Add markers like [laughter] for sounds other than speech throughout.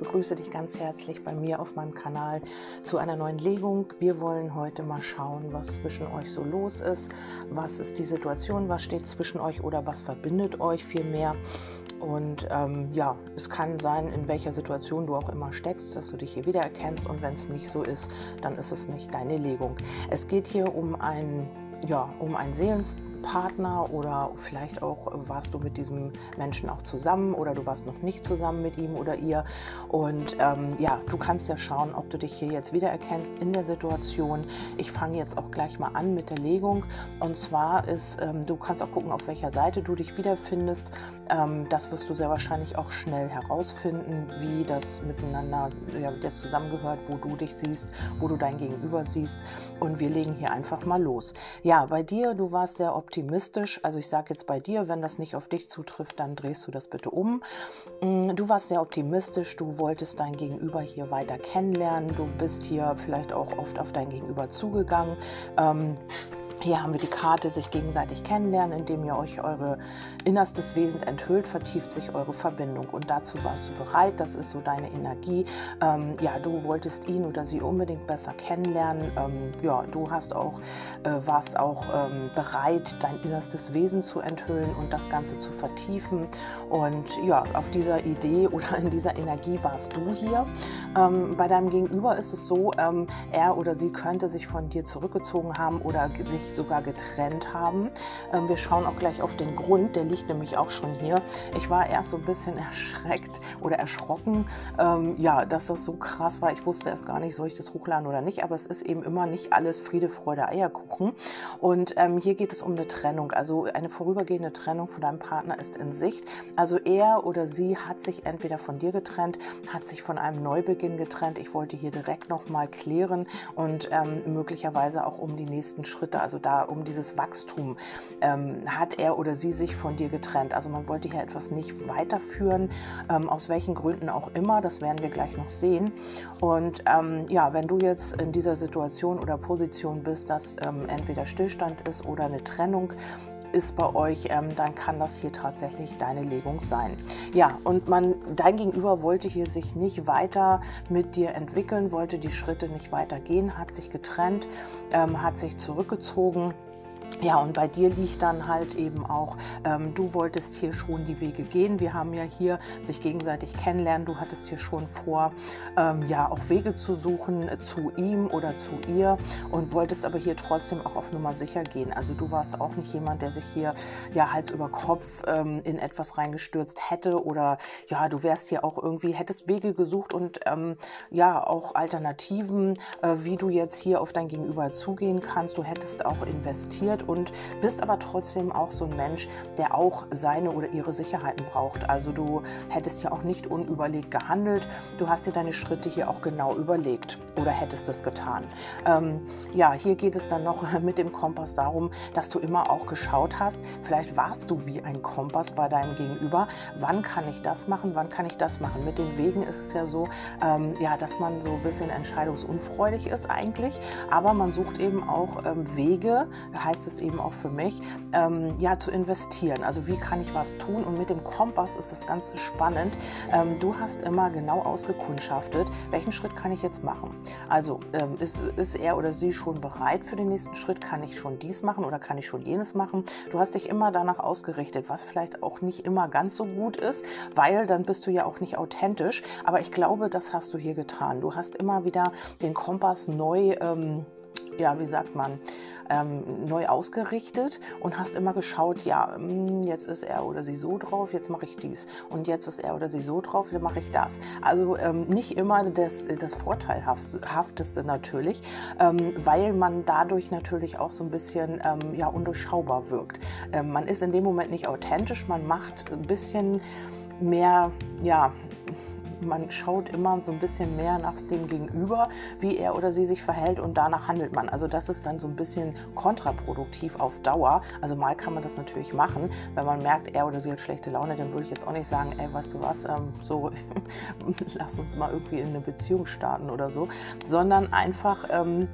begrüße dich ganz herzlich bei mir auf meinem Kanal zu einer neuen Legung. Wir wollen heute mal schauen, was zwischen euch so los ist. Was ist die Situation, was steht zwischen euch oder was verbindet euch vielmehr. Und ähm, ja, es kann sein, in welcher Situation du auch immer steckst, dass du dich hier wiedererkennst. Und wenn es nicht so ist, dann ist es nicht deine Legung. Es geht hier um ein ja, um ein Seelen Partner oder vielleicht auch warst du mit diesem Menschen auch zusammen oder du warst noch nicht zusammen mit ihm oder ihr. Und ähm, ja, du kannst ja schauen, ob du dich hier jetzt wiedererkennst in der Situation. Ich fange jetzt auch gleich mal an mit der Legung. Und zwar ist, ähm, du kannst auch gucken, auf welcher Seite du dich wiederfindest. Ähm, das wirst du sehr wahrscheinlich auch schnell herausfinden, wie das miteinander, ja, wie das zusammengehört, wo du dich siehst, wo du dein Gegenüber siehst. Und wir legen hier einfach mal los. Ja, bei dir, du warst sehr optimistisch optimistisch. Also ich sage jetzt bei dir, wenn das nicht auf dich zutrifft, dann drehst du das bitte um. Mm, du warst sehr optimistisch, du wolltest dein Gegenüber hier weiter kennenlernen, du bist hier vielleicht auch oft auf dein Gegenüber zugegangen. Ähm, hier haben wir die Karte sich gegenseitig kennenlernen, indem ihr euch eure innerstes Wesen enthüllt, vertieft sich eure Verbindung. Und dazu warst du bereit, das ist so deine Energie. Ähm, ja, du wolltest ihn oder sie unbedingt besser kennenlernen. Ähm, ja, du hast auch, äh, warst auch ähm, bereit, dein innerstes Wesen zu enthüllen und das Ganze zu vertiefen. Und ja, auf dieser Idee [laughs] oder in dieser Energie warst du hier. Ähm, bei deinem Gegenüber ist es so, ähm, er oder sie könnte sich von dir zurückgezogen haben oder sich sogar getrennt haben. Ähm, wir schauen auch gleich auf den Grund, der liegt nämlich auch schon hier. Ich war erst so ein bisschen erschreckt oder erschrocken, ähm, ja, dass das so krass war. Ich wusste erst gar nicht, soll ich das hochladen oder nicht, aber es ist eben immer nicht alles Friede, Freude, Eierkuchen. Und ähm, hier geht es um eine Trennung, also eine vorübergehende Trennung von deinem Partner ist in Sicht. Also er oder sie hat sich entweder von dir getrennt, hat sich von einem Neubeginn getrennt. Ich wollte hier direkt nochmal klären und ähm, möglicherweise auch um die nächsten Schritte, also da um dieses Wachstum ähm, hat er oder sie sich von dir getrennt. Also man wollte hier etwas nicht weiterführen, ähm, aus welchen Gründen auch immer, das werden wir gleich noch sehen. Und ähm, ja, wenn du jetzt in dieser Situation oder Position bist, dass ähm, entweder Stillstand ist oder eine Trennung, ist bei euch, ähm, dann kann das hier tatsächlich deine Legung sein. Ja, und man, dein Gegenüber wollte hier sich nicht weiter mit dir entwickeln, wollte die Schritte nicht weiter gehen, hat sich getrennt, ähm, hat sich zurückgezogen ja, und bei dir liegt dann halt eben auch, ähm, du wolltest hier schon die Wege gehen. Wir haben ja hier sich gegenseitig kennenlernen. Du hattest hier schon vor, ähm, ja, auch Wege zu suchen äh, zu ihm oder zu ihr und wolltest aber hier trotzdem auch auf Nummer sicher gehen. Also du warst auch nicht jemand, der sich hier ja Hals über Kopf ähm, in etwas reingestürzt hätte oder ja, du wärst hier auch irgendwie, hättest Wege gesucht und ähm, ja, auch Alternativen, äh, wie du jetzt hier auf dein Gegenüber zugehen kannst. Du hättest auch investiert interessiert und bist aber trotzdem auch so ein Mensch, der auch seine oder ihre Sicherheiten braucht. Also du hättest ja auch nicht unüberlegt gehandelt. Du hast dir deine Schritte hier auch genau überlegt oder hättest es getan. Ähm, ja, hier geht es dann noch [laughs] mit dem Kompass darum, dass du immer auch geschaut hast, vielleicht warst du wie ein Kompass bei deinem Gegenüber. Wann kann ich das machen? Wann kann ich das machen? Mit den Wegen ist es ja so, ähm, ja, dass man so ein bisschen entscheidungsunfreudig ist eigentlich, aber man sucht eben auch ähm, Wege, heißt es es eben auch für mich, ähm, ja, zu investieren. Also wie kann ich was tun? Und mit dem Kompass ist das ganz spannend. Ähm, du hast immer genau ausgekundschaftet, welchen Schritt kann ich jetzt machen. Also ähm, ist, ist er oder sie schon bereit für den nächsten Schritt? Kann ich schon dies machen oder kann ich schon jenes machen? Du hast dich immer danach ausgerichtet, was vielleicht auch nicht immer ganz so gut ist, weil dann bist du ja auch nicht authentisch. Aber ich glaube, das hast du hier getan. Du hast immer wieder den Kompass neu, ähm, ja, wie sagt man, ähm, neu ausgerichtet und hast immer geschaut, ja, hm, jetzt ist er oder sie so drauf, jetzt mache ich dies. Und jetzt ist er oder sie so drauf, dann mache ich das. Also ähm, nicht immer das, das Vorteilhafteste natürlich, ähm, weil man dadurch natürlich auch so ein bisschen ähm, ja, undurchschaubar wirkt. Ähm, man ist in dem Moment nicht authentisch, man macht ein bisschen mehr, ja, man schaut immer so ein bisschen mehr nach dem Gegenüber, wie er oder sie sich verhält und danach handelt man. Also das ist dann so ein bisschen kontraproduktiv auf Dauer. Also mal kann man das natürlich machen, wenn man merkt, er oder sie hat schlechte Laune, dann würde ich jetzt auch nicht sagen, ey, weißt du was, ähm, so [laughs] lass uns mal irgendwie in eine Beziehung starten oder so, sondern einfach ähm,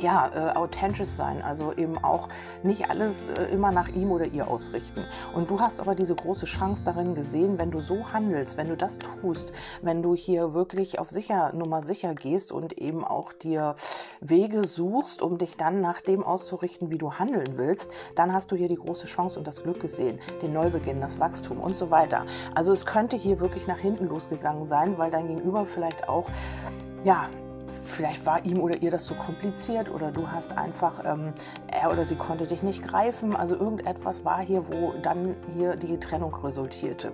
ja, äh, authentisch sein, also eben auch nicht alles äh, immer nach ihm oder ihr ausrichten. Und du hast aber diese große Chance darin gesehen, wenn du so handelst, wenn du das tust, wenn du hier wirklich auf sicher Nummer sicher gehst und eben auch dir Wege suchst, um dich dann nach dem auszurichten, wie du handeln willst, dann hast du hier die große Chance und das Glück gesehen, den Neubeginn, das Wachstum und so weiter. Also es könnte hier wirklich nach hinten losgegangen sein, weil dein Gegenüber vielleicht auch ja, vielleicht war ihm oder ihr das zu kompliziert oder du hast einfach, ähm, er oder sie konnte dich nicht greifen. Also irgendetwas war hier, wo dann hier die Trennung resultierte.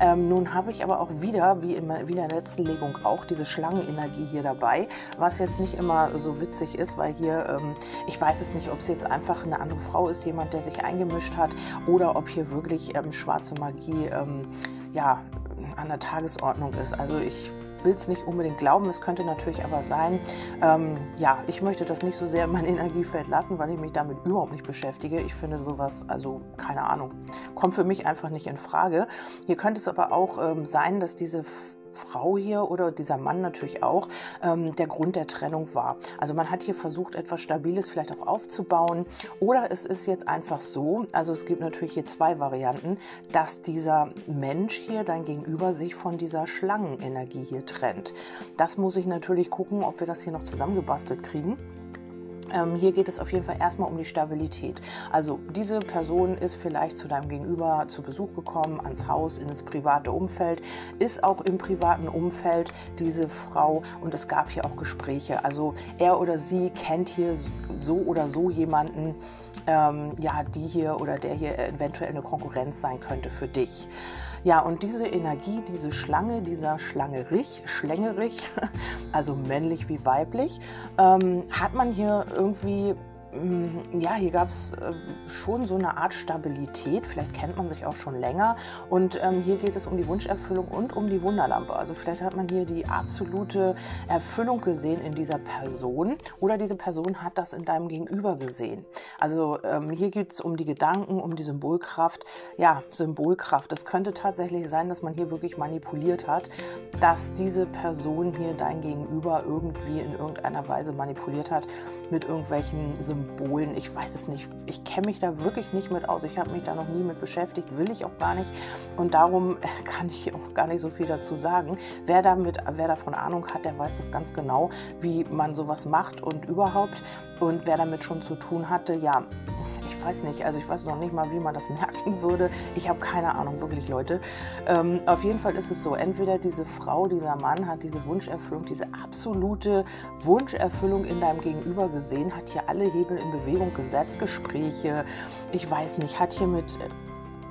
Ähm, nun habe ich aber auch wieder, wie, immer, wie in der letzten Legung auch, diese Schlangenenergie hier dabei, was jetzt nicht immer so witzig ist, weil hier, ähm, ich weiß es nicht, ob es jetzt einfach eine andere Frau ist, jemand, der sich eingemischt hat oder ob hier wirklich ähm, schwarze Magie, ähm, ja, an der Tagesordnung ist. Also ich will es nicht unbedingt glauben. Es könnte natürlich aber sein, ähm, ja, ich möchte das nicht so sehr in mein [laughs] Energiefeld lassen, weil ich mich damit überhaupt nicht beschäftige. Ich finde sowas, also keine Ahnung, kommt für mich einfach nicht in Frage. Hier könnte es aber auch ähm, sein, dass diese Frau hier oder dieser Mann natürlich auch ähm, der Grund der Trennung war. Also man hat hier versucht, etwas Stabiles vielleicht auch aufzubauen. Oder es ist jetzt einfach so, also es gibt natürlich hier zwei Varianten, dass dieser Mensch hier, dein Gegenüber, sich von dieser Schlangenenergie hier trennt. Das muss ich natürlich gucken, ob wir das hier noch zusammengebastelt kriegen. Ähm, hier geht es auf jeden Fall erstmal um die Stabilität. Also diese Person ist vielleicht zu deinem Gegenüber zu Besuch gekommen, ans Haus, ins private Umfeld, ist auch im privaten Umfeld diese Frau und es gab hier auch Gespräche. Also er oder sie kennt hier so oder so jemanden, ähm, ja, die hier oder der hier eventuell eine Konkurrenz sein könnte für dich. Ja, und diese Energie, diese Schlange, dieser Schlangerich, Schlängerich, [laughs] also männlich wie weiblich, ähm, hat man hier irgendwie ja, hier gab es äh, schon so eine Art Stabilität. Vielleicht kennt man sich auch schon länger. Und ähm, hier geht es um die Wunscherfüllung und um die Wunderlampe. Also vielleicht hat man hier die absolute Erfüllung gesehen in dieser Person oder diese Person hat das in deinem Gegenüber gesehen. Also ähm, hier geht es um die Gedanken, um die Symbolkraft. Ja, Symbolkraft. Es könnte tatsächlich sein, dass man hier wirklich manipuliert hat, dass diese Person hier dein Gegenüber irgendwie in irgendeiner Weise manipuliert hat mit irgendwelchen Symbolen Symbolen. Ich weiß es nicht. Ich kenne mich da wirklich nicht mit aus. Ich habe mich da noch nie mit beschäftigt, will ich auch gar nicht. Und darum [laughs] kann ich auch gar nicht so viel dazu sagen. Wer, damit, wer davon Ahnung hat, der weiß das ganz genau, wie man sowas macht und überhaupt. Und wer damit schon zu tun hatte, ja, ich weiß nicht, also ich weiß noch nicht mal, wie man das [laughs] merken würde. Ich habe keine Ahnung, wirklich Leute. Ähm, auf jeden Fall ist es so, entweder diese Frau, dieser Mann hat diese Wunscherfüllung, diese absolute Wunscherfüllung in deinem Gegenüber gesehen, hat hier alle Hebel in Bewegung gesetzt, Gespräche, ich weiß nicht, hat hier mit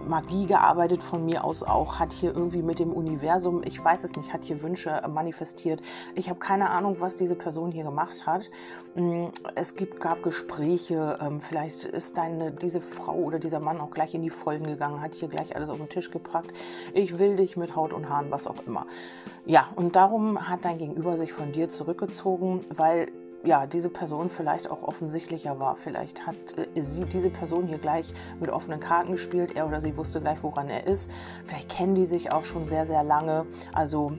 Magie gearbeitet von mir aus auch, hat hier irgendwie mit dem Universum, ich weiß es nicht, hat hier Wünsche manifestiert. Ich habe keine Ahnung, was diese Person hier gemacht hat. Mm, es gibt, gab Gespräche, ähm, vielleicht ist deine, diese Frau oder dieser Mann auch gleich in die Vollen gegangen, hat hier gleich alles auf den Tisch gepackt. Ich will dich mit Haut und Haaren, was auch immer. Ja, und darum hat dein Gegenüber sich von dir zurückgezogen, weil ja, diese Person vielleicht auch offensichtlicher war. Vielleicht hat äh, sie diese Person hier gleich mit offenen Karten gespielt, er oder sie wusste gleich, woran er ist. Vielleicht kennen die sich auch schon sehr, sehr lange. Also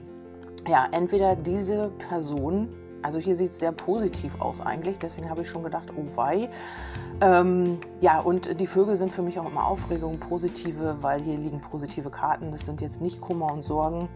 ja, entweder diese Person also hier sieht es sehr positiv aus eigentlich, deswegen habe ich schon gedacht, oh wei. Ähm, ja, und die Vögel sind für mich auch immer Aufregung, positive, weil hier liegen positive Karten. Das sind jetzt nicht Kummer und Sorgen,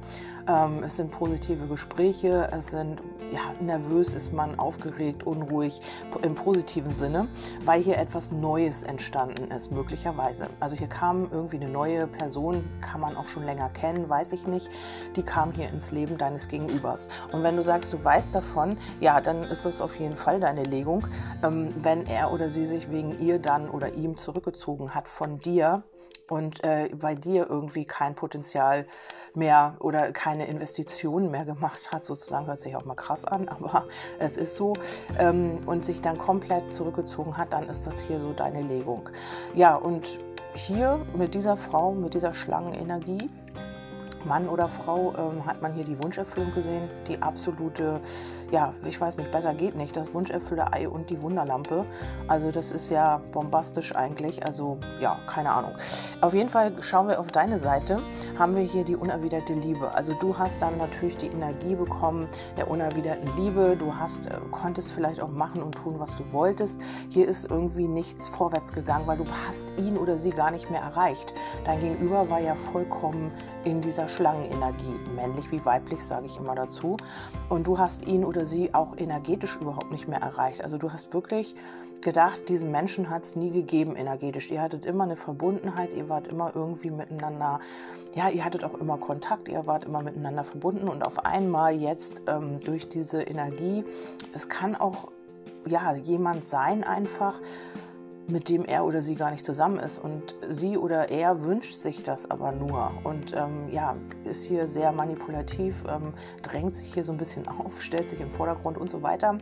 ähm, es sind positive Gespräche, es sind, ja, nervös ist man, aufgeregt, unruhig, im positiven Sinne, weil hier etwas Neues entstanden ist, möglicherweise. Also hier kam irgendwie eine neue Person, kann man auch schon länger kennen, weiß ich nicht, die kam hier ins Leben deines Gegenübers. Und wenn du sagst, du weißt davon, ja, dann ist es auf jeden Fall deine Legung. Ähm, wenn er oder sie sich wegen ihr dann oder ihm zurückgezogen hat von dir, und äh, bei dir irgendwie kein Potenzial mehr oder keine Investitionen mehr gemacht hat, sozusagen, hört sich auch mal krass an, [laughs] aber es ist so, ähm, und sich dann komplett zurückgezogen hat, dann ist das hier so deine Legung. Ja, und hier mit dieser Frau, mit dieser Schlangenenergie, Mann oder Frau ähm, hat man hier die Wunscherfüllung gesehen. Die absolute, ja, ich weiß nicht, besser geht nicht. Das Wunscherfüller-Ei und die Wunderlampe. Also das ist ja bombastisch eigentlich. Also ja, keine Ahnung. Auf jeden Fall schauen wir auf deine Seite. Haben wir hier die unerwiderte Liebe. Also du hast dann natürlich die Energie bekommen der unerwiderten Liebe. Du hast, äh, konntest vielleicht auch machen und tun, was du wolltest. Hier ist irgendwie nichts vorwärts gegangen, weil du hast ihn oder sie gar nicht mehr erreicht. Dein Gegenüber war ja vollkommen in dieser Schlangenenergie, männlich wie weiblich, sage ich immer dazu. Und du hast ihn oder sie auch energetisch überhaupt nicht mehr erreicht. Also du hast wirklich gedacht, diesen Menschen hat es nie gegeben energetisch. Ihr hattet immer eine Verbundenheit, ihr wart immer irgendwie miteinander, ja, ihr hattet auch immer Kontakt, ihr wart immer miteinander verbunden und auf einmal jetzt ähm, durch diese Energie, es kann auch ja, jemand sein einfach, mit dem er oder sie gar nicht zusammen ist. Und sie oder er wünscht sich das aber nur und ähm, ja, ist hier sehr manipulativ, ähm, drängt sich hier so ein bisschen [laughs] auf, stellt sich im Vordergrund und so weiter.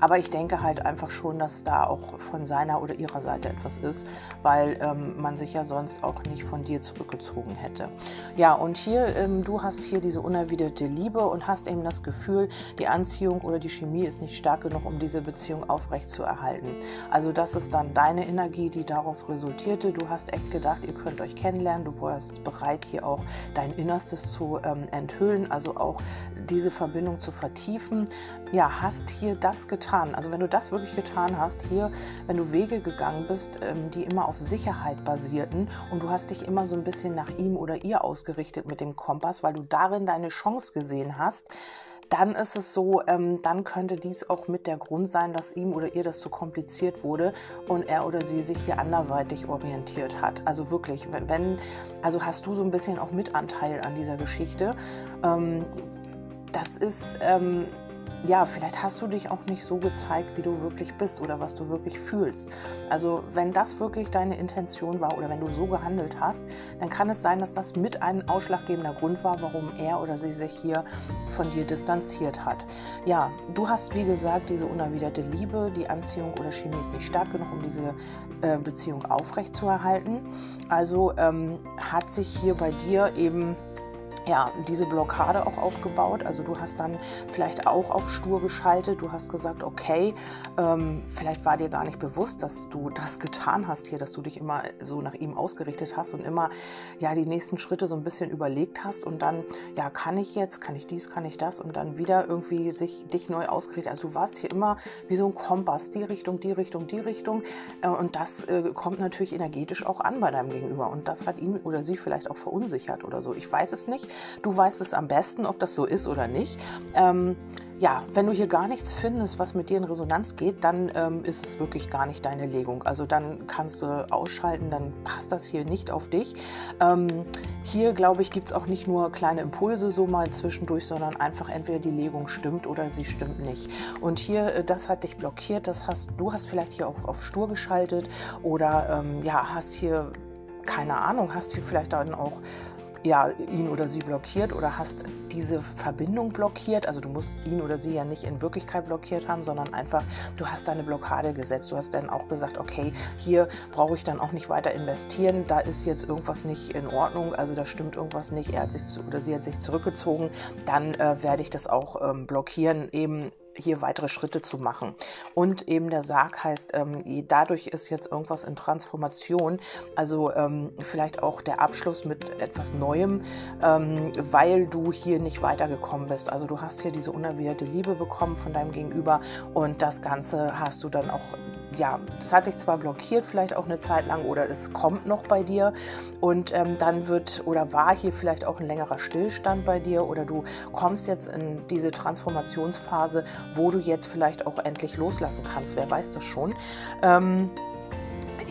Aber ich denke halt einfach schon, dass da auch von seiner oder ihrer Seite etwas ist, weil ähm, man sich ja sonst auch nicht von dir zurückgezogen hätte. Ja, und hier, ähm, du hast hier diese unerwiderte Liebe und hast eben das Gefühl, die Anziehung oder die Chemie ist nicht stark genug, um diese Beziehung aufrecht zu erhalten. Also das ist dann deine Energie, die daraus resultierte. Du hast echt gedacht, ihr könnt euch kennenlernen. Du warst bereit, hier auch dein Innerstes zu ähm, enthüllen, also auch diese Verbindung zu vertiefen. Ja, hast hier das getan. Also wenn du das wirklich getan hast, hier, wenn du Wege gegangen bist, ähm, die immer auf Sicherheit basierten und du hast dich immer so ein bisschen nach ihm oder ihr ausgerichtet mit dem Kompass, weil du darin deine Chance gesehen hast, dann ist es so, ähm, dann könnte dies auch mit der Grund sein, dass ihm oder ihr das zu kompliziert wurde und er oder sie sich hier anderweitig orientiert hat. Also wirklich, wenn, also hast du so ein bisschen auch Mitanteil an dieser Geschichte. Ähm, das ist, ähm, ja, vielleicht hast du dich auch nicht so gezeigt, wie du wirklich bist oder was du wirklich fühlst. Also wenn das wirklich deine Intention war oder wenn du so gehandelt hast, dann kann es sein, dass das mit ein ausschlaggebender Grund war, warum er oder sie sich hier von dir distanziert hat. Ja, du hast wie gesagt diese unerwiderte Liebe, die Anziehung oder Chemie ist nicht stark genug, um diese äh, Beziehung aufrechtzuerhalten. Also ähm, hat sich hier bei dir eben ja, diese Blockade auch aufgebaut. Also du hast dann vielleicht auch auf stur geschaltet. Du hast gesagt, okay, ähm, vielleicht war dir gar nicht bewusst, dass du das getan hast hier, dass du dich immer so nach ihm ausgerichtet hast und immer ja die nächsten Schritte so ein bisschen überlegt hast und dann ja kann ich jetzt, kann ich dies, kann ich das und dann wieder irgendwie sich dich neu ausgerichtet. Also du warst hier immer wie so ein Kompass, die Richtung, die Richtung, die Richtung äh, und das äh, kommt natürlich energetisch auch an bei deinem Gegenüber und das hat ihn oder sie vielleicht auch verunsichert oder so. Ich weiß es nicht. Du weißt es am besten, ob das so ist oder nicht. Ähm, ja, wenn du hier gar nichts findest, was mit dir in Resonanz geht, dann ähm, ist es wirklich gar nicht deine Legung. Also dann kannst du ausschalten, dann passt das hier nicht auf dich. Ähm, hier, glaube ich, gibt es auch nicht nur kleine Impulse so mal zwischendurch, sondern einfach entweder die Legung stimmt oder sie stimmt nicht. Und hier, äh, das hat dich blockiert, das hast, du hast vielleicht hier auch auf Stur geschaltet oder ähm, ja, hast hier keine Ahnung, hast hier vielleicht dann auch ja, ihn oder sie blockiert oder hast diese Verbindung blockiert. Also du musst ihn oder sie ja nicht in Wirklichkeit blockiert haben, sondern einfach, du hast deine Blockade gesetzt. Du hast dann auch gesagt, okay, hier brauche ich dann auch nicht weiter investieren. Da ist jetzt irgendwas nicht in Ordnung, also da stimmt irgendwas nicht. Er hat sich oder sie hat sich zurückgezogen. Dann äh, werde ich das auch ähm, blockieren, eben hier weitere Schritte zu machen. Und eben der Sarg heißt, ähm, dadurch ist jetzt irgendwas in Transformation, also ähm, vielleicht auch der Abschluss mit etwas Neuem, ähm, weil du hier nicht weitergekommen bist. Also du hast hier diese unerwiderte Liebe bekommen von deinem Gegenüber und das Ganze hast du dann auch ja, es hat dich zwar blockiert, vielleicht auch eine Zeit lang, oder es kommt noch bei dir und ähm, dann wird oder war hier vielleicht auch ein längerer Stillstand bei dir oder du kommst jetzt in diese Transformationsphase, wo du jetzt vielleicht auch endlich loslassen kannst. Wer weiß das schon? Ähm,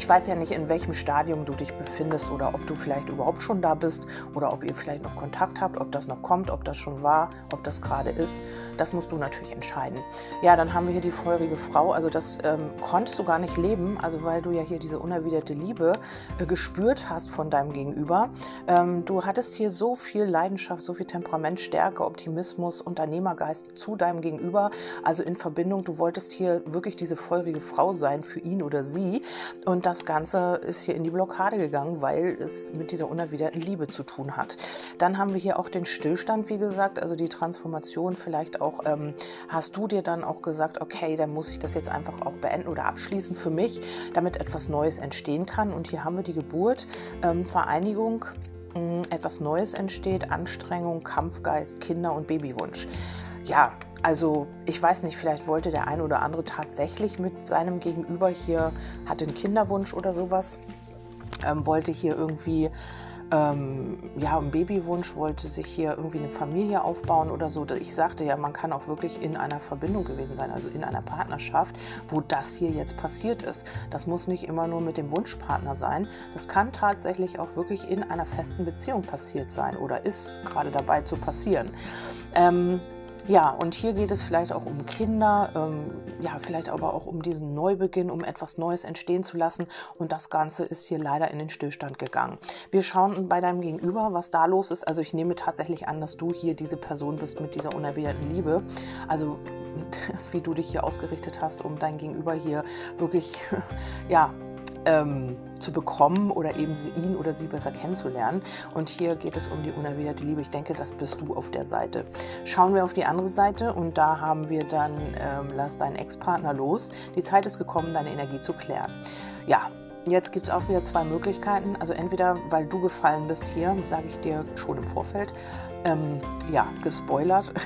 ich weiß ja nicht, in welchem Stadium du dich befindest oder ob du vielleicht überhaupt schon da bist oder ob ihr vielleicht noch Kontakt habt, ob das noch kommt, ob das schon war, ob das gerade ist. Das musst du natürlich entscheiden. Ja, dann haben wir hier die feurige Frau. Also das ähm, konntest du gar nicht leben, also weil du ja hier diese unerwiderte Liebe äh, gespürt hast von deinem Gegenüber. Ähm, du hattest hier so viel Leidenschaft, so viel Temperament, Stärke, Optimismus, Unternehmergeist zu deinem Gegenüber. Also in Verbindung, du wolltest hier wirklich diese feurige Frau sein für ihn oder sie. Und das Ganze ist hier in die Blockade gegangen, weil es mit dieser unerwiderten Liebe zu tun hat. Dann haben wir hier auch den Stillstand, wie gesagt, also die Transformation. Vielleicht auch ähm, hast du dir dann auch gesagt, okay, dann muss ich das jetzt einfach auch beenden oder abschließen für mich, damit etwas Neues entstehen kann. Und hier haben wir die Geburt, ähm, Vereinigung, etwas Neues entsteht, Anstrengung, Kampfgeist, Kinder- und Babywunsch. Ja, also ich weiß nicht, vielleicht wollte der eine oder andere tatsächlich mit seinem Gegenüber hier, hatte einen Kinderwunsch oder sowas, ähm, wollte hier irgendwie ähm, ja, einen Babywunsch, wollte sich hier irgendwie eine Familie aufbauen oder so. Ich sagte ja, man kann auch wirklich in einer Verbindung gewesen sein, also in einer Partnerschaft, wo das hier jetzt passiert ist. Das muss nicht immer nur mit dem Wunschpartner sein. Das kann tatsächlich auch wirklich in einer festen Beziehung passiert sein oder ist gerade dabei zu passieren. Ähm, ja, und hier geht es vielleicht auch um Kinder, ähm, ja, vielleicht aber auch um diesen Neubeginn, um etwas Neues entstehen zu lassen. Und das Ganze ist hier leider in den Stillstand gegangen. Wir schauen bei deinem Gegenüber, was da los ist. Also ich nehme tatsächlich an, dass du hier diese Person bist mit dieser unerwiderten Liebe. Also [laughs] wie du dich hier ausgerichtet hast, um dein Gegenüber hier wirklich, [laughs] ja, ähm, zu bekommen oder eben ihn oder sie besser kennenzulernen. Und hier geht es um die unerwiderte Liebe. Ich denke, das bist du auf der Seite. Schauen wir auf die andere Seite und da haben wir dann, ähm, lass deinen Ex-Partner los. Die Zeit ist gekommen, deine Energie zu klären. Ja, Jetzt gibt es auch wieder zwei Möglichkeiten. Also entweder, weil du gefallen bist hier, sage ich dir schon im Vorfeld, ähm, ja, gespoilert. [laughs]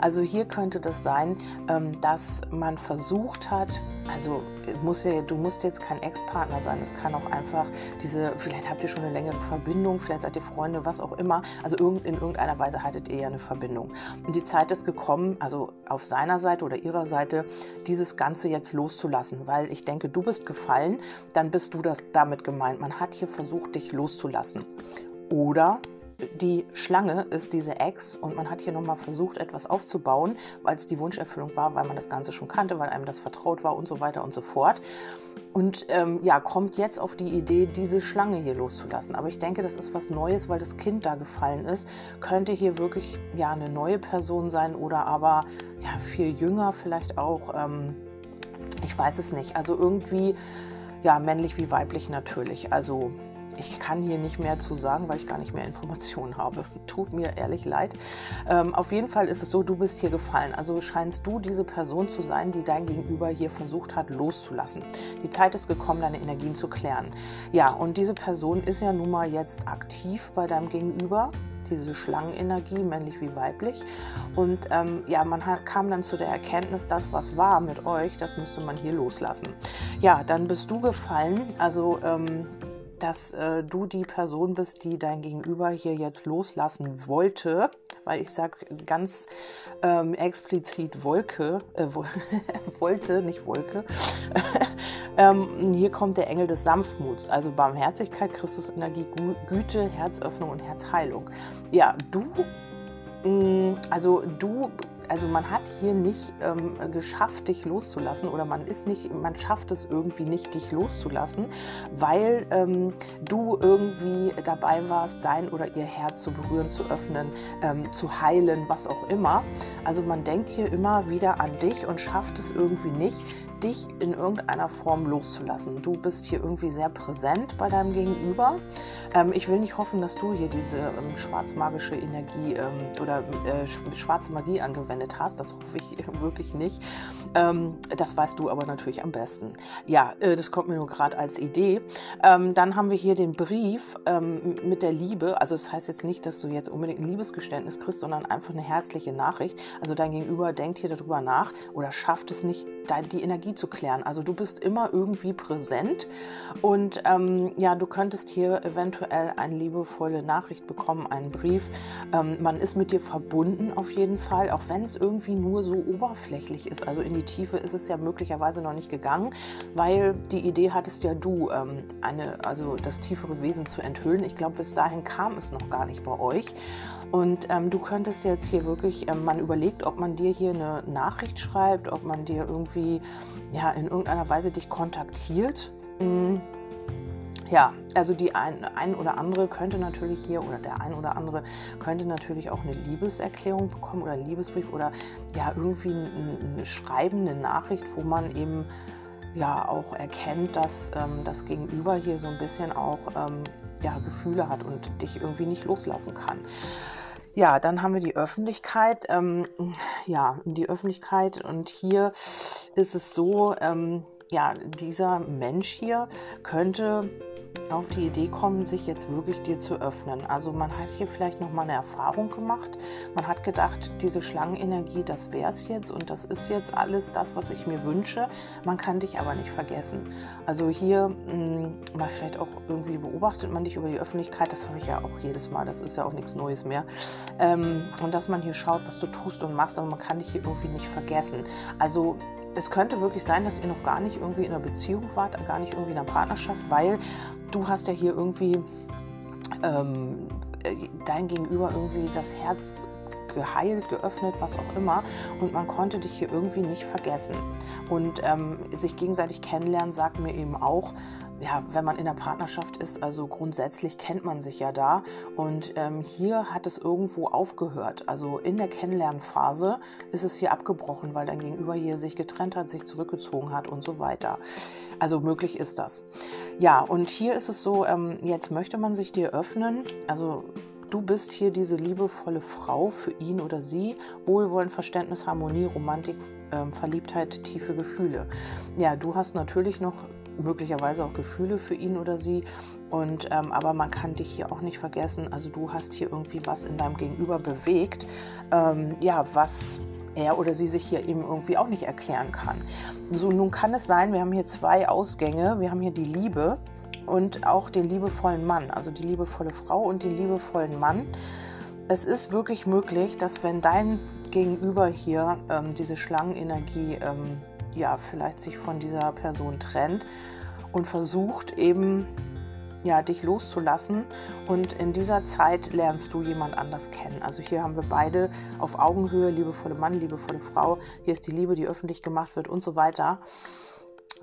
Also hier könnte das sein, ähm, dass man versucht hat, also muss ja, du musst jetzt kein Ex-Partner sein, es kann auch einfach diese, vielleicht habt ihr schon eine längere Verbindung, vielleicht seid ihr Freunde, was auch immer. Also in irgendeiner Weise hattet ihr ja eine Verbindung. Und die Zeit ist gekommen, also auf seiner Seite oder ihrer Seite, dieses Ganze jetzt loszulassen, weil ich denke, du bist gefallen, dann bist du das damit gemeint. Man hat hier versucht, dich loszulassen. Oder die Schlange ist diese Ex und man hat hier nochmal versucht, etwas aufzubauen, weil es die Wunscherfüllung war, weil man das Ganze schon kannte, weil einem das vertraut war und so weiter und so fort. Und ähm, ja, kommt jetzt auf die Idee, diese Schlange hier loszulassen. Aber ich denke, das ist was Neues, weil das Kind da gefallen ist. Könnte hier wirklich ja eine neue Person sein oder aber ja viel jünger vielleicht auch. Ähm, ich weiß es nicht. Also irgendwie ja männlich wie weiblich natürlich. Also ich kann hier nicht mehr zu sagen, weil ich gar nicht mehr Informationen habe. Tut mir ehrlich leid. Ähm, auf jeden Fall ist es so, du bist hier gefallen. Also scheinst du diese Person zu sein, die dein Gegenüber hier versucht hat loszulassen. Die Zeit ist gekommen, deine Energien zu klären. Ja, und diese Person ist ja nun mal jetzt aktiv bei deinem Gegenüber diese Schlangenenergie, männlich wie weiblich. Und ähm, ja, man hat, kam dann zu der Erkenntnis, das, was war mit euch, das müsste man hier loslassen. Ja, dann bist du gefallen. Also ähm, dass äh, du die Person bist, die dein Gegenüber hier jetzt loslassen wollte, weil ich sage ganz ähm, explizit Wolke, äh, [laughs] wollte, nicht Wolke. [laughs] ähm, hier kommt der Engel des Sanftmuts, also Barmherzigkeit, Christusenergie, Güte, Herzöffnung und Herzheilung. Ja, du, mh, mm, also du also man hat hier nicht ähm, geschafft, dich loszulassen oder man ist nicht, man schafft es irgendwie nicht, dich loszulassen, weil ähm, du irgendwie dabei warst, sein oder ihr Herz zu berühren, zu öffnen, ähm, zu heilen, was auch immer. Also man denkt hier immer wieder an dich und schafft es irgendwie nicht, dich in irgendeiner Form loszulassen. Du bist hier irgendwie sehr präsent bei deinem Gegenüber. Ähm, ich will nicht hoffen, dass du hier diese ähm, schwarzmagische Energie ähm, oder äh, schwarze Magie angewendet hast. Das hoffe ich [laughs] wirklich nicht. Ähm, das weißt du aber natürlich am besten. Ja, äh, das kommt mir nur gerade als Idee. Ähm, dann haben wir hier den Brief ähm, mit der Liebe. Also das heißt jetzt nicht, dass du jetzt unbedingt ein Liebesgeständnis kriegst, sondern einfach eine herzliche Nachricht. Also dein Gegenüber denkt hier darüber nach oder schafft es nicht, die Energie zu klären. Also du bist immer irgendwie präsent und ähm, ja, du könntest hier eventuell eine liebevolle Nachricht bekommen, einen Brief. Ähm, man ist mit dir verbunden auf jeden Fall, auch wenn es irgendwie nur so oberflächlich ist. Also in die Tiefe ist es ja möglicherweise noch nicht gegangen, weil die Idee hattest ja du, ähm, eine, also das tiefere Wesen zu enthüllen. Ich glaube, bis dahin kam es noch gar nicht bei euch. Und ähm, du könntest jetzt hier wirklich, ähm, man überlegt, ob man dir hier eine Nachricht schreibt, ob man dir irgendwie ja, in irgendeiner Weise dich kontaktiert. Mhm. Ja, also die ein, ein oder andere könnte natürlich hier oder der ein oder andere könnte natürlich auch eine Liebeserklärung bekommen oder einen Liebesbrief oder ja irgendwie ein, ein Schreiben, eine Nachricht, wo man eben ja auch erkennt, dass ähm, das Gegenüber hier so ein bisschen auch ähm, ja, Gefühle hat und dich irgendwie nicht loslassen kann. Ja, dann haben wir die Öffentlichkeit. Ähm, ja, die Öffentlichkeit und hier ist es so, ähm, ja, dieser Mensch hier könnte auf die Idee kommen, sich jetzt wirklich dir zu öffnen. Also man hat hier vielleicht noch mal eine Erfahrung gemacht. Man hat gedacht, diese Schlangenenergie, das wäre es jetzt und das ist jetzt alles das, was ich mir wünsche. Man kann dich aber nicht vergessen. Also hier mh, hm, mal vielleicht auch irgendwie beobachtet man dich über die Öffentlichkeit. Das habe ich ja auch jedes Mal. Das ist ja auch nichts Neues mehr. Ähm, und dass man hier schaut, was du tust und machst, aber man kann dich hier irgendwie nicht vergessen. Also es könnte wirklich sein, dass ihr noch gar nicht irgendwie in einer Beziehung wart, gar nicht irgendwie in einer Partnerschaft, weil du hast ja hier irgendwie ähm, dein Gegenüber irgendwie das Herz geheilt, geöffnet, was auch immer. Und man konnte dich hier irgendwie nicht vergessen. Und ähm, sich gegenseitig kennenlernen sagt mir eben auch, ja, wenn man in der Partnerschaft ist, also grundsätzlich kennt man sich ja da. Und ähm, hier hat es irgendwo aufgehört. Also in der Kennenlernphase ist es hier abgebrochen, weil dein Gegenüber hier sich getrennt hat, sich zurückgezogen hat und so weiter. Also möglich ist das. Ja, und hier ist es so, ähm, jetzt möchte man sich dir öffnen. Also Du bist hier diese liebevolle Frau für ihn oder sie. Wohlwollen, Verständnis, Harmonie, Romantik, ähm, Verliebtheit, tiefe Gefühle. Ja, du hast natürlich noch möglicherweise auch Gefühle für ihn oder sie. Und ähm, aber man kann dich hier auch nicht vergessen. Also du hast hier irgendwie was in deinem Gegenüber bewegt, ähm, ja, was er oder sie sich hier eben irgendwie auch nicht erklären kann. So, nun kann es sein, wir haben hier zwei Ausgänge. Wir haben hier die Liebe und auch den liebevollen Mann, also die liebevolle Frau und den liebevollen Mann. Es ist wirklich möglich, dass wenn dein Gegenüber hier ähm, diese Schlangenenergie ähm, ja vielleicht sich von dieser Person trennt und versucht eben ja, dich loszulassen. Und in dieser Zeit lernst du jemand anders kennen. Also hier haben wir beide auf Augenhöhe, liebevolle Mann, liebevolle Frau. Hier ist die Liebe, die öffentlich gemacht wird und so weiter.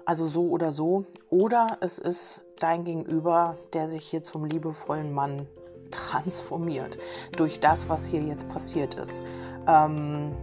Also so oder so. Oder es ist dein Gegenüber, der sich hier zum liebevollen Mann [laughs] transformiert durch das, was hier jetzt passiert ist. Ähm,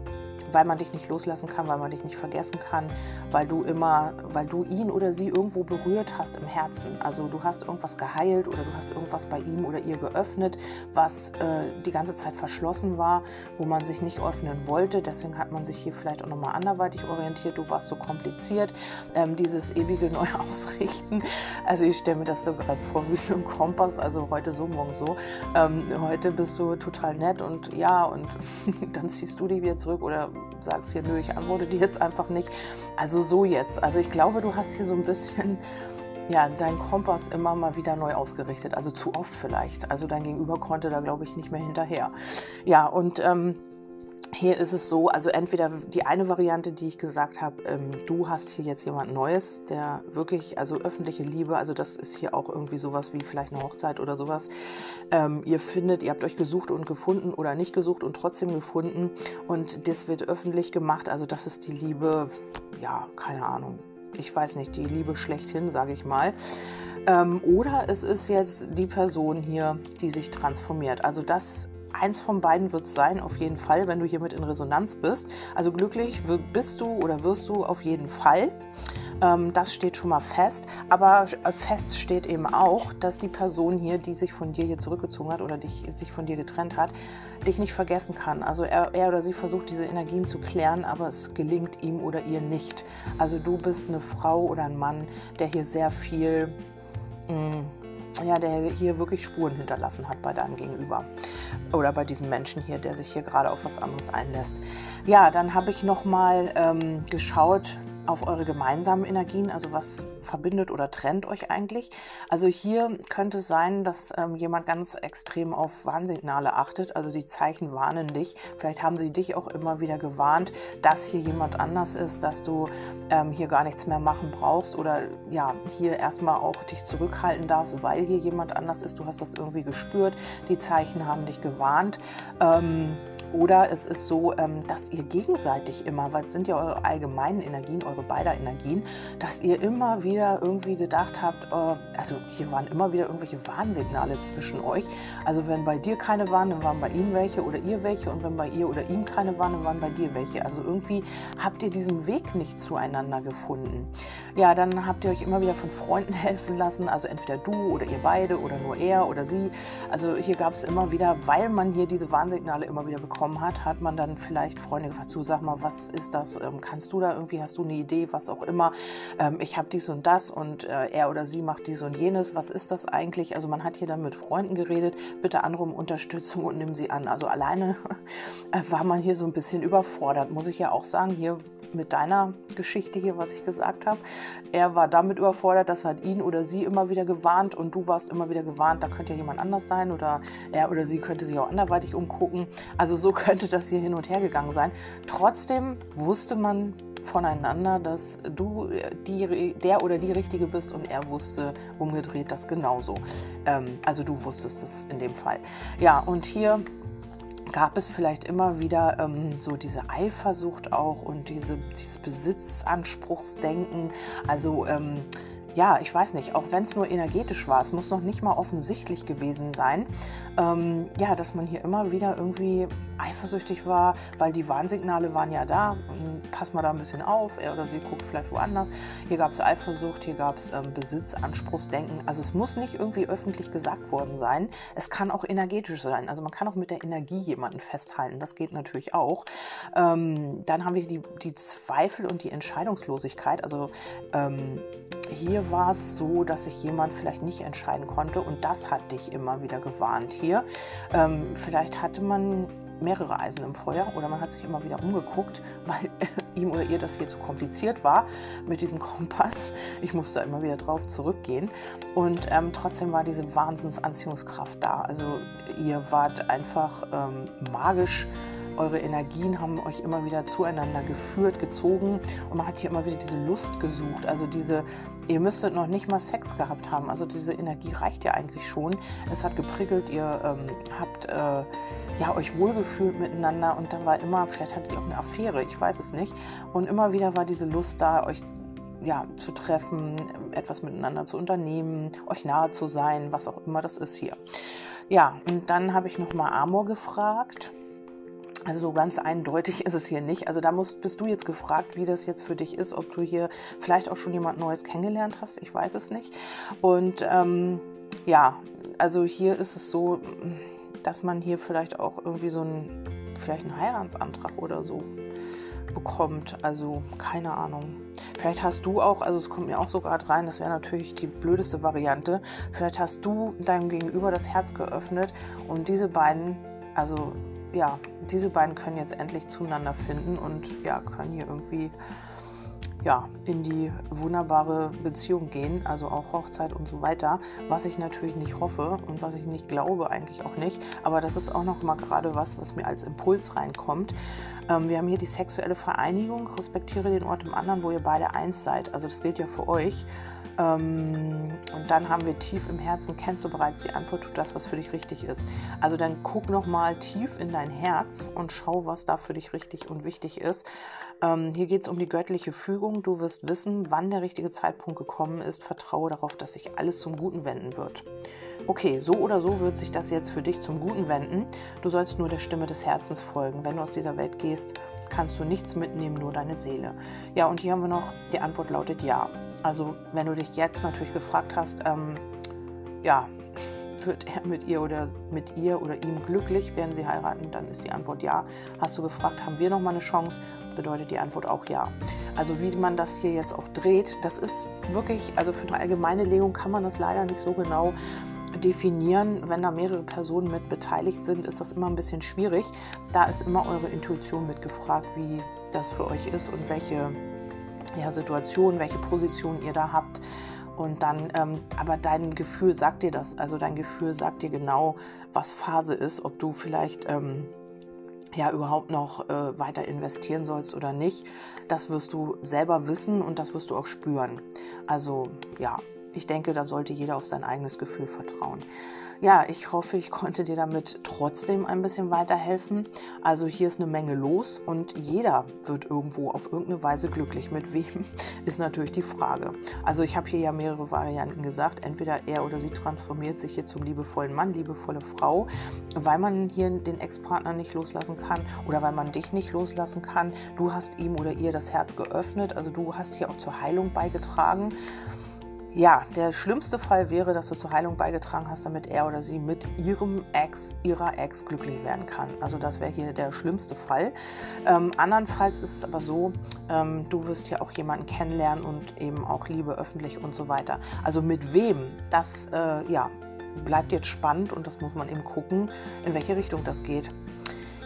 weil man dich nicht loslassen kann, weil man dich nicht vergessen kann, weil du immer, weil du ihn oder sie irgendwo berührt hast im Herzen. Also du hast irgendwas geheilt oder du hast irgendwas bei ihm oder ihr geöffnet, was äh, die ganze Zeit verschlossen war, wo man sich nicht öffnen wollte. Deswegen hat man sich hier vielleicht auch nochmal anderweitig orientiert. Du warst so kompliziert, ähm, dieses ewige [laughs] Neuausrichten. Also ich stelle mir das so gerade vor wie so ein Kompass. Also heute so, morgen so. Ähm, heute bist du total nett und ja und [laughs] dann ziehst du dich wieder zurück oder sagst hier, nö, ich antworte dir jetzt einfach nicht. Also so jetzt. Also ich glaube, du hast hier so ein bisschen ja, dein Kompass immer mal wieder neu ausgerichtet. Also zu oft vielleicht. Also dein Gegenüber konnte da, glaube ich, nicht mehr hinterher. Ja, und ähm, hier ist es so, also entweder die eine Variante, die ich gesagt habe, ähm, du hast hier jetzt jemand Neues, der wirklich, also öffentliche Liebe, also das ist hier auch irgendwie sowas wie vielleicht eine Hochzeit oder sowas. Ähm, ihr findet, ihr habt euch gesucht und gefunden oder nicht gesucht und trotzdem gefunden und das wird öffentlich gemacht, also das ist die Liebe, ja, keine Ahnung, ich weiß nicht, die Liebe schlechthin, sage ich mal. Ähm, oder es ist jetzt die Person hier, die sich transformiert. Also das Eins von beiden wird es sein, auf jeden Fall, wenn du hiermit in Resonanz bist. Also glücklich bist du oder wirst du auf jeden Fall. Ähm, das steht schon mal fest. Aber äh, fest steht eben auch, dass die Person hier, die sich von dir hier zurückgezogen hat oder dich, sich von dir getrennt hat, dich nicht vergessen kann. Also er, er oder sie versucht diese Energien zu klären, aber es gelingt ihm oder ihr nicht. Also du bist eine Frau oder ein Mann, der hier sehr viel... Mh, mm, ja, der hier wirklich Spuren hinterlassen hat bei deinem Gegenüber oder bei diesem Menschen hier, der sich hier gerade auf was anderes einlässt. Ja, dann habe ich noch mal ähm, geschaut, auf eure gemeinsamen Energien, also was verbindet oder trennt euch eigentlich. Also hier könnte es sein, dass ähm, jemand ganz extrem auf Warnsignale achtet, also die Zeichen warnen dich. Vielleicht haben sie dich auch immer wieder gewarnt, dass hier jemand anders ist, dass du ähm, hier gar nichts mehr machen brauchst oder ja, hier erstmal auch dich zurückhalten darfst, weil hier jemand anders ist. Du hast das irgendwie gespürt, die Zeichen haben dich gewarnt. Ähm, oder es ist so, ähm, dass ihr gegenseitig immer, weil es sind ja eure allgemeinen Energien, eure beider Energien, dass ihr immer wieder irgendwie gedacht habt, äh, also hier waren immer wieder irgendwelche Warnsignale zwischen euch. Also wenn bei dir keine waren, dann waren bei ihm welche oder ihr welche und wenn bei ihr oder ihm keine waren, dann waren bei dir welche. Also irgendwie habt ihr diesen Weg nicht zueinander gefunden. Ja, dann habt ihr euch immer wieder von Freunden [laughs] helfen lassen, also entweder du oder ihr beide oder nur er oder sie. Also hier gab es immer wieder, weil man hier diese Warnsignale immer wieder bekommen hat, hat man dann vielleicht Freunde gefragt, so sag mal, was ist das? Ähm, kannst du da irgendwie, hast du eine Idee, was auch immer? Ähm, ich habe dies und das und äh, er oder sie macht dies und jenes. Was ist das eigentlich? Also man hat hier dann mit Freunden geredet, bitte andere um Unterstützung und nimm sie an. Also alleine [laughs] war man hier so ein bisschen überfordert, muss ich ja auch sagen. Hier mit deiner Geschichte hier, was ich gesagt habe. Er war damit überfordert, das hat ihn oder sie immer wieder gewarnt und du warst immer wieder gewarnt, da könnte ja jemand anders sein oder er oder sie könnte sich auch anderweitig umgucken. Also so [laughs] könnte das hier hin und her gegangen sein. Trotzdem wusste man voneinander, dass du die, der oder die Richtige bist und er wusste umgedreht das genauso. Ähm, also du wusstest es in dem Fall. Ja, und hier gab es vielleicht immer wieder ähm, so diese Eifersucht auch und diese, dieses Besitzanspruchsdenken. Also ähm, ja, ich weiß nicht, auch wenn es nur energetisch war, es muss noch nicht mal offensichtlich gewesen sein, ähm, ja, dass man hier immer wieder irgendwie eifersüchtig war, weil die Warnsignale waren ja da. Pass mal da ein bisschen auf, er oder sie guckt vielleicht woanders. Hier gab es Eifersucht, hier gab es ähm, Besitzanspruchsdenken. Also es muss nicht irgendwie öffentlich gesagt worden sein. Es kann auch energetisch sein. Also man kann auch mit der Energie jemanden festhalten. Das geht natürlich auch. Ähm, dann haben wir die, die Zweifel und die Entscheidungslosigkeit. Also ähm, hier war es so, dass sich jemand vielleicht nicht entscheiden konnte und das hat dich immer wieder gewarnt hier. Ähm, vielleicht hatte man mehrere Eisen im Feuer oder man hat sich immer wieder umgeguckt, [laughs] weil ihm oder ihr das hier zu kompliziert war mit diesem Kompass. Ich musste immer wieder drauf zurückgehen und ähm, trotzdem war diese Wahnsinnsanziehungskraft da. Also ihr wart einfach ähm, magisch eure Energien haben euch immer wieder zueinander geführt, gezogen und man hat hier immer wieder diese Lust gesucht. Also diese, ihr müsstet noch nicht mal Sex gehabt haben. Also diese Energie reicht ja eigentlich schon. Es hat geprickelt, ihr ähm, habt äh, ja, euch wohlgefühlt miteinander und da war immer, vielleicht hattet ihr auch eine Affäre, ich weiß es nicht. Und immer wieder war diese Lust da, euch ja, zu treffen, etwas miteinander zu unternehmen, euch nahe zu sein, was auch immer das ist hier. Ja, und dann habe ich nochmal Amor gefragt. Also so ganz eindeutig [laughs] ist es hier nicht. Also da musst, bist du jetzt gefragt, wie das jetzt für dich ist, ob du hier vielleicht auch schon jemand Neues kennengelernt hast. Ich weiß es nicht. Und ähm, ja, also hier ist es so, dass man hier vielleicht auch irgendwie so einen, vielleicht einen Heiratsantrag oder so bekommt. Also keine Ahnung. Vielleicht hast du auch, also es kommt mir auch so gerade rein, das wäre natürlich die blödeste Variante. Vielleicht hast du deinem Gegenüber das Herz geöffnet und diese beiden, also ja, diese beiden können jetzt endlich zueinander finden und ja, können hier irgendwie ja, in die wunderbare Beziehung gehen, also auch Hochzeit und so weiter, was ich natürlich nicht hoffe und was ich nicht glaube eigentlich auch nicht, aber das ist auch noch mal gerade was, was mir als Impuls reinkommt. Ähm, wir haben hier die sexuelle Vereinigung, respektiere den Ort im anderen, wo ihr beide eins seid, also das gilt ja für euch. Ähm, und dann haben wir tief im Herzen, kennst du bereits die Antwort, tut das, was für dich richtig ist. Also dann guck nochmal tief in dein Herz und schau, was da für dich richtig und wichtig ist. Ähm, hier geht es um die göttliche Fügung. Du wirst wissen, wann der richtige Zeitpunkt gekommen ist. Vertraue darauf, dass sich alles zum Guten wenden wird. Okay, so oder so wird sich das jetzt für dich zum Guten wenden. Du sollst nur der Stimme des Herzens folgen. Wenn du aus dieser Welt gehst, kannst du nichts mitnehmen, nur deine Seele. Ja, und hier haben wir noch, die Antwort lautet ja. Also wenn du dich jetzt natürlich gefragt hast, ähm, ja, wird er mit ihr oder mit ihr oder ihm glücklich, werden sie heiraten, dann ist die Antwort ja. Hast du gefragt, haben wir noch mal eine Chance, bedeutet die Antwort auch ja. Also wie man das hier jetzt auch dreht, das ist wirklich, also für eine allgemeine Legung kann man das leider nicht so genau definieren. Wenn da mehrere Personen mit beteiligt sind, ist das immer ein bisschen schwierig. Da ist immer eure Intuition mitgefragt, wie das für euch ist und welche ja, Situation, welche Position ihr da habt. Und dann, ähm, aber dein Gefühl sagt dir das. Also dein Gefühl sagt dir genau, was Phase ist, ob du vielleicht ähm, ja überhaupt noch äh, weiter investieren sollst oder nicht. Das wirst du selber wissen und das wirst du auch spüren. Also ja, ich denke, da sollte jeder auf sein eigenes Gefühl vertrauen. Ja, ich hoffe, ich konnte dir damit trotzdem ein bisschen weiterhelfen. Also hier ist eine Menge los und jeder wird irgendwo auf irgendeine Weise glücklich. Mit wem [laughs] ist natürlich die Frage. Also ich habe hier ja mehrere Varianten gesagt. Entweder er oder sie transformiert sich hier zum liebevollen Mann, liebevolle Frau, weil man hier den Ex-Partner nicht loslassen kann oder weil man dich nicht loslassen kann. Du hast ihm oder ihr das Herz geöffnet. Also du hast hier auch zur Heilung beigetragen. Ja, der schlimmste Fall wäre, dass du zur Heilung beigetragen hast, damit er oder sie mit ihrem Ex, ihrer Ex glücklich werden kann. Also das wäre hier der schlimmste Fall. Ähm, andernfalls ist es aber so, ähm, du wirst hier auch jemanden kennenlernen und eben auch Liebe öffentlich und so weiter. Also mit wem, das äh, ja, bleibt jetzt spannend und das muss man eben gucken, in welche Richtung das geht.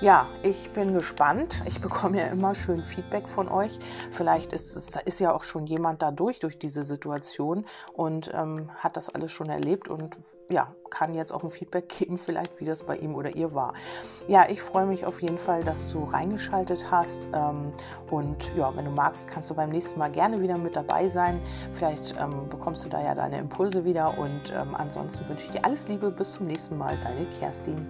Ja, ich bin gespannt. Ich bekomme ja immer schön Feedback von euch. Vielleicht ist es ist ja auch schon jemand dadurch durch diese Situation und ähm, hat das alles schon erlebt und ja, kann jetzt auch ein Feedback geben, vielleicht wie das bei ihm oder ihr war. Ja, ich freue mich auf jeden Fall, dass du reingeschaltet hast. Ähm, und ja, wenn du magst, kannst du beim nächsten Mal gerne wieder mit dabei sein. Vielleicht ähm, bekommst du da ja deine Impulse wieder. Und ähm, ansonsten wünsche ich dir alles Liebe. Bis zum nächsten Mal. Deine Kerstin.